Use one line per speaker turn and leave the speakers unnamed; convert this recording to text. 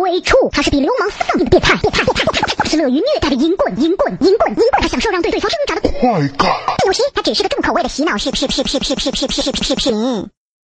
鬼畜他是比流氓司更变态变态。变态他是乐于虐待的淫棍淫棍淫棍淫棍他享受让对对方挣扎的。
快感但
有时他只是个重口味的洗脑视视视视视视视频